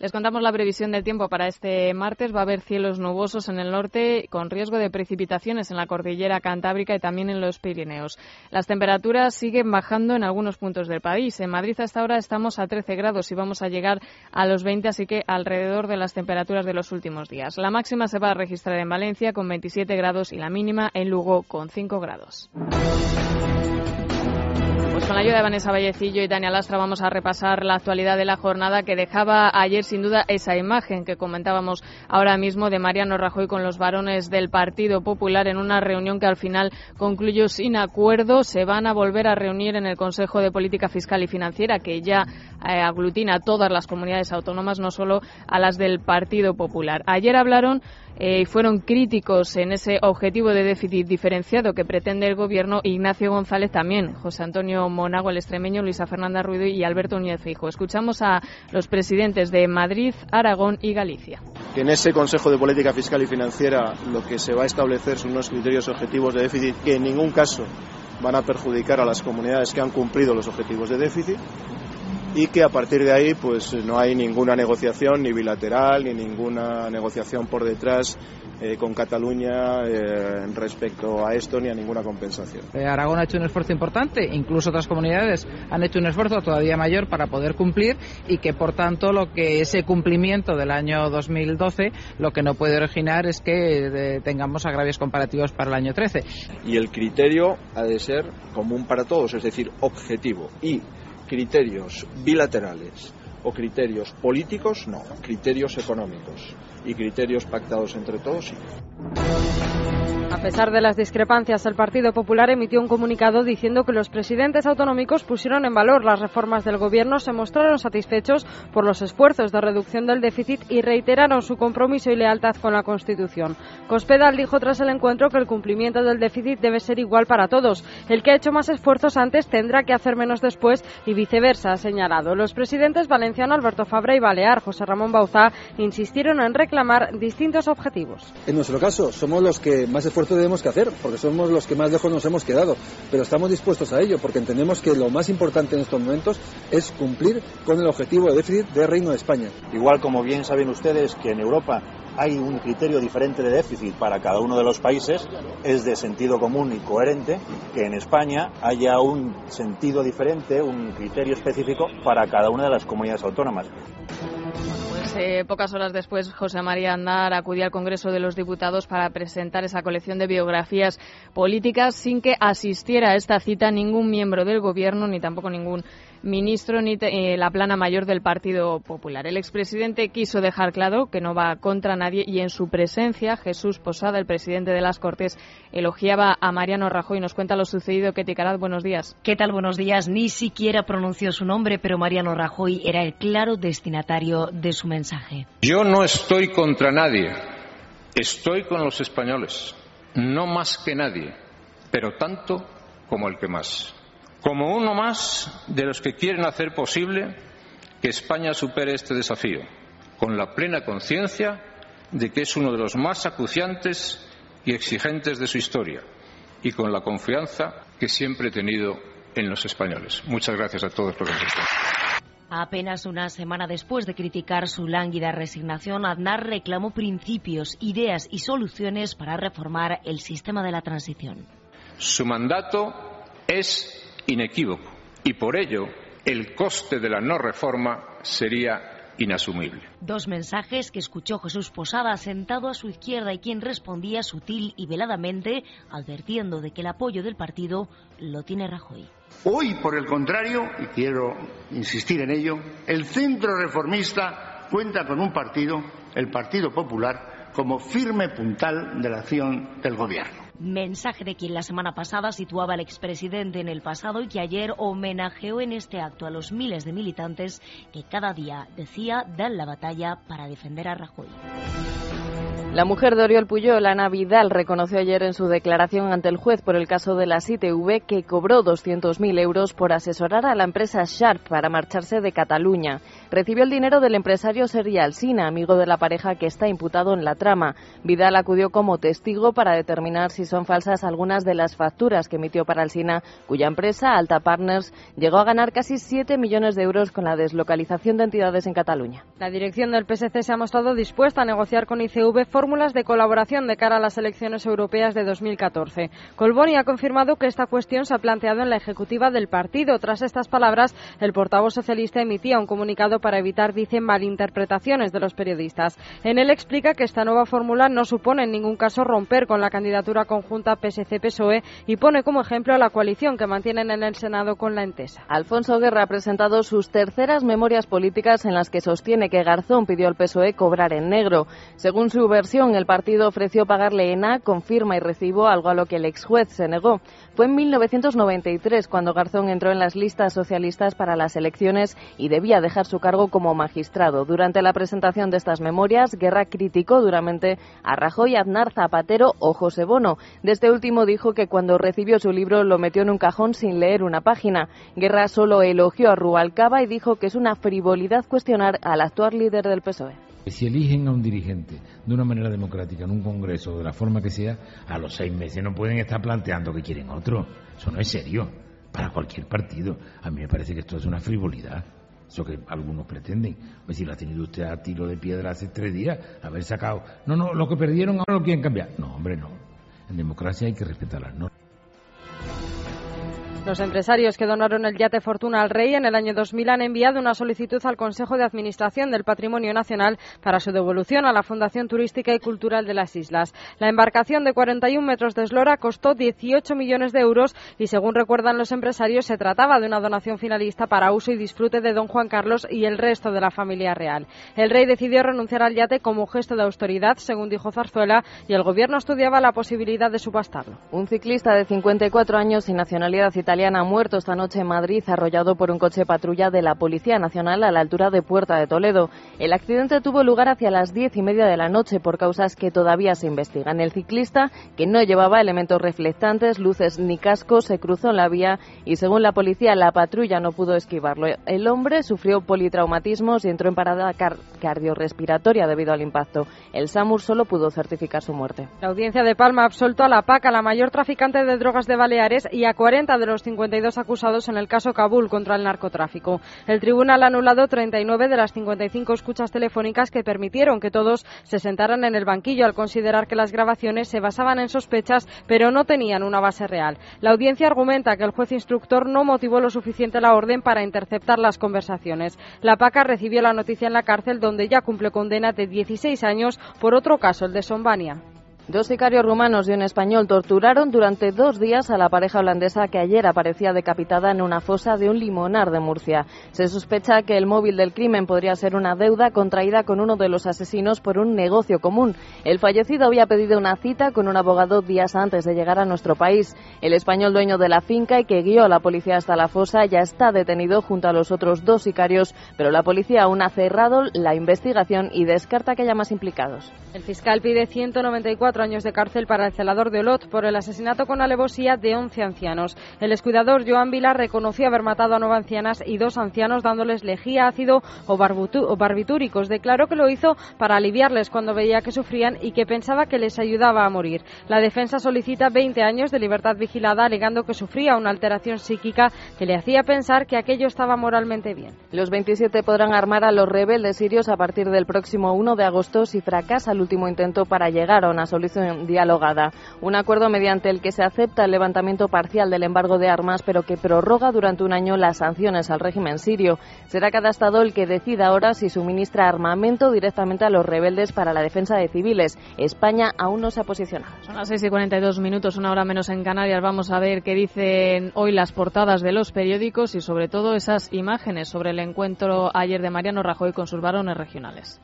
Les contamos la previsión del tiempo para este martes. Va a haber cielos nubosos en el norte con riesgo de precipitaciones en la cordillera cantábrica y también en los Pirineos. Las temperaturas siguen bajando en algunos puntos del país. En Madrid hasta ahora estamos a 13 grados y vamos a llegar a los 20, así que alrededor de las temperaturas de los últimos días. La máxima se va a registrar en Valencia con 27 grados y la mínima en Lugo con 5 grados. Con la ayuda de Vanessa Vallecillo y Tania Lastra vamos a repasar la actualidad de la jornada que dejaba ayer sin duda esa imagen que comentábamos ahora mismo de Mariano Rajoy con los varones del Partido Popular en una reunión que al final concluyó sin acuerdo. Se van a volver a reunir en el Consejo de Política Fiscal y Financiera que ya eh, aglutina a todas las comunidades autónomas, no solo a las del Partido Popular. Ayer hablaron eh, fueron críticos en ese objetivo de déficit diferenciado que pretende el Gobierno. Ignacio González también, José Antonio Monago, el extremeño, Luisa Fernanda Ruido y Alberto Núñez Fijo. Escuchamos a los presidentes de Madrid, Aragón y Galicia. En ese Consejo de Política Fiscal y Financiera lo que se va a establecer son unos criterios objetivos de déficit que en ningún caso van a perjudicar a las comunidades que han cumplido los objetivos de déficit y que a partir de ahí pues no hay ninguna negociación ni bilateral ni ninguna negociación por detrás eh, con Cataluña eh, respecto a esto ni a ninguna compensación. Eh, Aragón ha hecho un esfuerzo importante, incluso otras comunidades han hecho un esfuerzo todavía mayor para poder cumplir y que por tanto lo que ese cumplimiento del año 2012 lo que no puede originar es que tengamos agravios comparativos para el año 13. Y el criterio ha de ser común para todos, es decir, objetivo y criterios bilaterales o criterios políticos, no, criterios económicos y criterios pactados entre todos, sí. A pesar de las discrepancias, el Partido Popular emitió un comunicado diciendo que los presidentes autonómicos pusieron en valor las reformas del Gobierno, se mostraron satisfechos por los esfuerzos de reducción del déficit y reiteraron su compromiso y lealtad con la Constitución. Cospedal dijo tras el encuentro que el cumplimiento del déficit debe ser igual para todos. El que ha hecho más esfuerzos antes tendrá que hacer menos después y viceversa, ha señalado. Los presidentes valenciano Alberto Fabra y Balear José Ramón Bauzá insistieron en reclamar distintos objetivos. En nuestro caso, somos los que más esfuerzos debemos que hacer, porque somos los que más lejos nos hemos quedado. Pero estamos dispuestos a ello, porque entendemos que lo más importante en estos momentos es cumplir con el objetivo de déficit del Reino de España. Igual como bien saben ustedes que en Europa hay un criterio diferente de déficit para cada uno de los países, es de sentido común y coherente que en España haya un sentido diferente, un criterio específico para cada una de las comunidades autónomas. Eh, pocas horas después, José María Andar acudía al Congreso de los Diputados para presentar esa colección de biografías políticas sin que asistiera a esta cita ningún miembro del Gobierno ni tampoco ningún ministro ni eh, la plana mayor del Partido Popular. El expresidente quiso dejar claro que no va contra nadie y en su presencia Jesús Posada, el presidente de las Cortes, elogiaba a Mariano Rajoy. Nos cuenta lo sucedido. Ketty Carat, buenos días. ¿Qué tal? Buenos días. Ni siquiera pronunció su nombre, pero Mariano Rajoy era el claro destinatario de su mensaje. Yo no estoy contra nadie. Estoy con los españoles. No más que nadie, pero tanto como el que más como uno más de los que quieren hacer posible que España supere este desafío, con la plena conciencia de que es uno de los más acuciantes y exigentes de su historia y con la confianza que siempre he tenido en los españoles. Muchas gracias a todos por la Apenas una semana después de criticar su lánguida resignación, Aznar reclamó principios, ideas y soluciones para reformar el sistema de la transición. Su mandato es inequívoco y por ello el coste de la no reforma sería inasumible. Dos mensajes que escuchó Jesús Posada sentado a su izquierda y quien respondía sutil y veladamente advirtiendo de que el apoyo del partido lo tiene Rajoy. Hoy, por el contrario, y quiero insistir en ello, el centro reformista cuenta con un partido, el Partido Popular, como firme puntal de la acción del Gobierno. Mensaje de quien la semana pasada situaba al expresidente en el pasado y que ayer homenajeó en este acto a los miles de militantes que cada día decía dan la batalla para defender a Rajoy. La mujer de Oriol Puyol, Ana Vidal, reconoció ayer en su declaración ante el juez por el caso de la ITV que cobró 200.000 euros por asesorar a la empresa Sharp para marcharse de Cataluña. Recibió el dinero del empresario Sergi Alsina, amigo de la pareja que está imputado en la trama. Vidal acudió como testigo para determinar si son falsas algunas de las facturas que emitió para Alsina, cuya empresa, Alta Partners, llegó a ganar casi 7 millones de euros con la deslocalización de entidades en Cataluña. La dirección del PSC se ha mostrado dispuesta a negociar con ICV fórmulas de colaboración de cara a las elecciones europeas de 2014. Colboni ha confirmado que esta cuestión se ha planteado en la ejecutiva del partido. Tras estas palabras, el portavoz socialista emitía un comunicado para evitar, dice, malinterpretaciones de los periodistas. En él explica que esta nueva fórmula no supone en ningún caso romper con la candidatura conjunta PSC-PSOE y pone como ejemplo a la coalición que mantienen en el Senado con la Entesa. Alfonso Guerra ha presentado sus terceras memorias políticas en las que sostiene que Garzón pidió al PSOE cobrar en negro. Según su versión, el partido ofreció pagarle en A con firma y recibo, algo a lo que el ex juez se negó. Fue en 1993 cuando Garzón entró en las listas socialistas para las elecciones y debía dejar su cargo como magistrado. Durante la presentación de estas memorias, Guerra criticó duramente a Rajoy, Aznar, Zapatero o José Bono. De este último dijo que cuando recibió su libro lo metió en un cajón sin leer una página. Guerra solo elogió a Rubalcaba y dijo que es una frivolidad cuestionar al actual líder del PSOE. Si eligen a un dirigente de una manera democrática en un congreso, de la forma que sea, a los seis meses no pueden estar planteando que quieren otro. Eso no es serio para cualquier partido. A mí me parece que esto es una frivolidad. Eso que algunos pretenden. Pues si lo ha tenido usted a tiro de piedra hace tres días, haber sacado. No, no, lo que perdieron ahora lo quieren cambiar. No, hombre, no. En democracia hay que respetar las normas. Los empresarios que donaron el yate Fortuna al Rey en el año 2000 han enviado una solicitud al Consejo de Administración del Patrimonio Nacional para su devolución a la Fundación Turística y Cultural de las Islas. La embarcación de 41 metros de eslora costó 18 millones de euros y, según recuerdan los empresarios, se trataba de una donación finalista para uso y disfrute de don Juan Carlos y el resto de la familia real. El Rey decidió renunciar al yate como gesto de austeridad, según dijo Zarzuela, y el Gobierno estudiaba la posibilidad de subastarlo. Un ciclista de 54 años y nacionalidad italiana ha muerto esta noche en Madrid, arrollado por un coche patrulla de la Policía Nacional a la altura de Puerta de Toledo. El accidente tuvo lugar hacia las diez y media de la noche por causas que todavía se investigan. El ciclista, que no llevaba elementos reflectantes, luces ni casco, se cruzó en la vía y, según la policía, la patrulla no pudo esquivarlo. El hombre sufrió politraumatismos y entró en parada car cardiorrespiratoria debido al impacto. El SAMUR solo pudo certificar su muerte. La audiencia de Palma ha a la PACA, la mayor traficante de drogas de Baleares, y a 40 de los 52 acusados en el caso Kabul contra el narcotráfico. El tribunal ha anulado 39 de las 55 escuchas telefónicas que permitieron que todos se sentaran en el banquillo al considerar que las grabaciones se basaban en sospechas pero no tenían una base real. La audiencia argumenta que el juez instructor no motivó lo suficiente la orden para interceptar las conversaciones. La PACA recibió la noticia en la cárcel donde ya cumple condena de 16 años por otro caso, el de Sombania. Dos sicarios rumanos y un español torturaron durante dos días a la pareja holandesa que ayer aparecía decapitada en una fosa de un limonar de Murcia. Se sospecha que el móvil del crimen podría ser una deuda contraída con uno de los asesinos por un negocio común. El fallecido había pedido una cita con un abogado días antes de llegar a nuestro país. El español dueño de la finca y que guió a la policía hasta la fosa ya está detenido junto a los otros dos sicarios, pero la policía aún ha cerrado la investigación y descarta que haya más implicados. El fiscal pide 194 años de cárcel para el celador de Olot por el asesinato con alevosía de 11 ancianos. El escuidador Joan Vila reconoció haber matado a nueve ancianas y dos ancianos dándoles lejía, ácido o, o barbitúricos. Declaró que lo hizo para aliviarles cuando veía que sufrían y que pensaba que les ayudaba a morir. La defensa solicita 20 años de libertad vigilada alegando que sufría una alteración psíquica que le hacía pensar que aquello estaba moralmente bien. Los 27 podrán armar a los rebeldes sirios a partir del próximo 1 de agosto si fracasa el último intento para llegar a una dialogada. Un acuerdo mediante el que se acepta el levantamiento parcial del embargo de armas, pero que prorroga durante un año las sanciones al régimen sirio. Será cada Estado el que decida ahora si suministra armamento directamente a los rebeldes para la defensa de civiles. España aún no se ha posicionado. Son las 6 y 42 minutos, una hora menos en Canarias. Vamos a ver qué dicen hoy las portadas de los periódicos y sobre todo esas imágenes sobre el encuentro ayer de Mariano Rajoy con sus varones regionales.